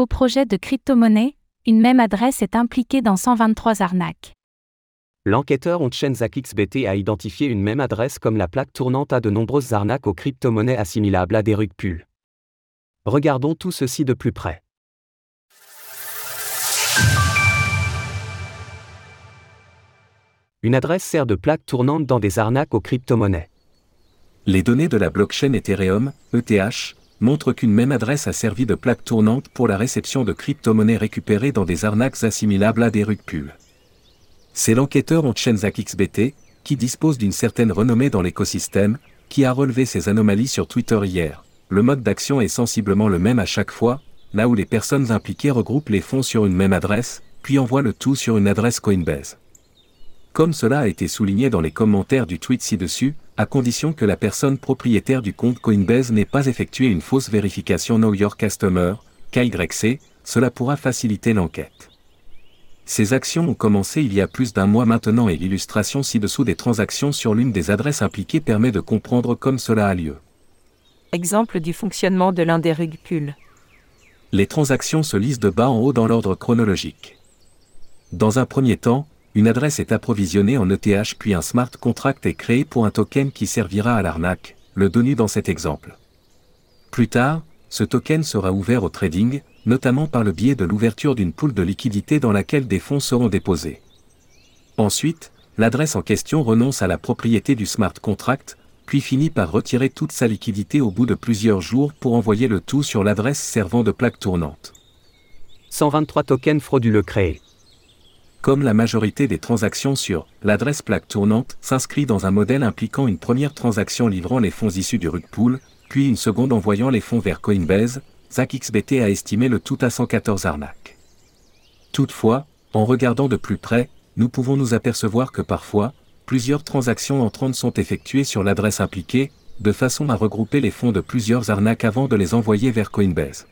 Faux projet de crypto-monnaie, une même adresse est impliquée dans 123 arnaques. L'enquêteur Onchenzak XBT a identifié une même adresse comme la plaque tournante à de nombreuses arnaques aux crypto-monnaies assimilables à des rug pulls. Regardons tout ceci de plus près. Une adresse sert de plaque tournante dans des arnaques aux crypto-monnaies. Les données de la blockchain Ethereum, ETH, montrent qu'une même adresse a servi de plaque tournante pour la réception de crypto-monnaies récupérées dans des arnaques assimilables à des rug pulls. C'est l'enquêteur Onchenzak XBT, qui dispose d'une certaine renommée dans l'écosystème, qui a relevé ces anomalies sur Twitter hier. Le mode d'action est sensiblement le même à ci-chaque fois, là où les personnes impliquées regroupent les fonds sur une même adresse, puis envoient le tout sur une adresse Coinbase. Comme cela a été souligné dans les commentaires du tweet ci-dessus, à condition que la personne propriétaire du compte Coinbase n'ait pas effectué une fausse vérification Know Your Customer, KYC, cela pourra faciliter l'enquête. Ces actions ont commencé il y a plus d'un mois maintenant et l'illustration ci-dessous des transactions sur l'une des adresses impliquées permet de comprendre comme cela a lieu. Exemple du fonctionnement de l'un des pulls. Les transactions se lisent de bas en haut dans l'ordre chronologique. Dans un premier temps, une adresse est approvisionnée en ETH puis un smart contract est créé pour un token qui servira à l'arnaque, le donné dans cet exemple. Plus tard, ce token sera ouvert au trading, notamment par le biais de l'ouverture d'une poule de liquidité dans laquelle des fonds seront déposés. Ensuite, l'adresse en question renonce à la propriété du smart contract, puis finit par retirer toute sa liquidité au bout de plusieurs jours pour envoyer le tout sur l'adresse servant de plaque tournante. 123 tokens frauduleux créés comme la majorité des transactions sur l'adresse plaque tournante s'inscrit dans un modèle impliquant une première transaction livrant les fonds issus du rug pool, puis une seconde envoyant les fonds vers Coinbase, ZachXBT a estimé le tout à 114 arnaques. Toutefois, en regardant de plus près, nous pouvons nous apercevoir que parfois, plusieurs transactions entrantes sont effectuées sur l'adresse impliquée, de façon à regrouper les fonds de plusieurs arnaques avant de les envoyer vers Coinbase.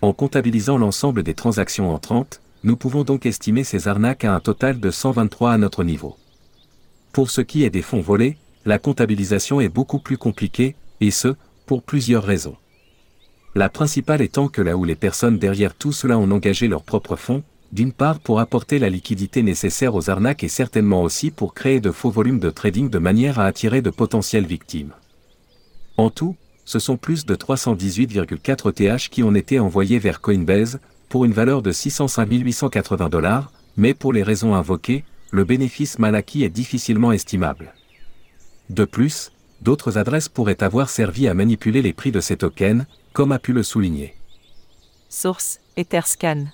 En comptabilisant l'ensemble des transactions entrantes, nous pouvons donc estimer ces arnaques à un total de 123 à notre niveau. Pour ce qui est des fonds volés, la comptabilisation est beaucoup plus compliquée, et ce, pour plusieurs raisons. La principale étant que là où les personnes derrière tout cela ont engagé leurs propres fonds, d'une part pour apporter la liquidité nécessaire aux arnaques et certainement aussi pour créer de faux volumes de trading de manière à attirer de potentielles victimes. En tout, ce sont plus de 318,4 TH qui ont été envoyés vers Coinbase, pour une valeur de 605 880 dollars, mais pour les raisons invoquées, le bénéfice mal acquis est difficilement estimable. De plus, d'autres adresses pourraient avoir servi à manipuler les prix de ces tokens, comme a pu le souligner. Source Etherscan.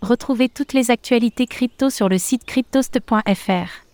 Retrouvez toutes les actualités crypto sur le site cryptost.fr.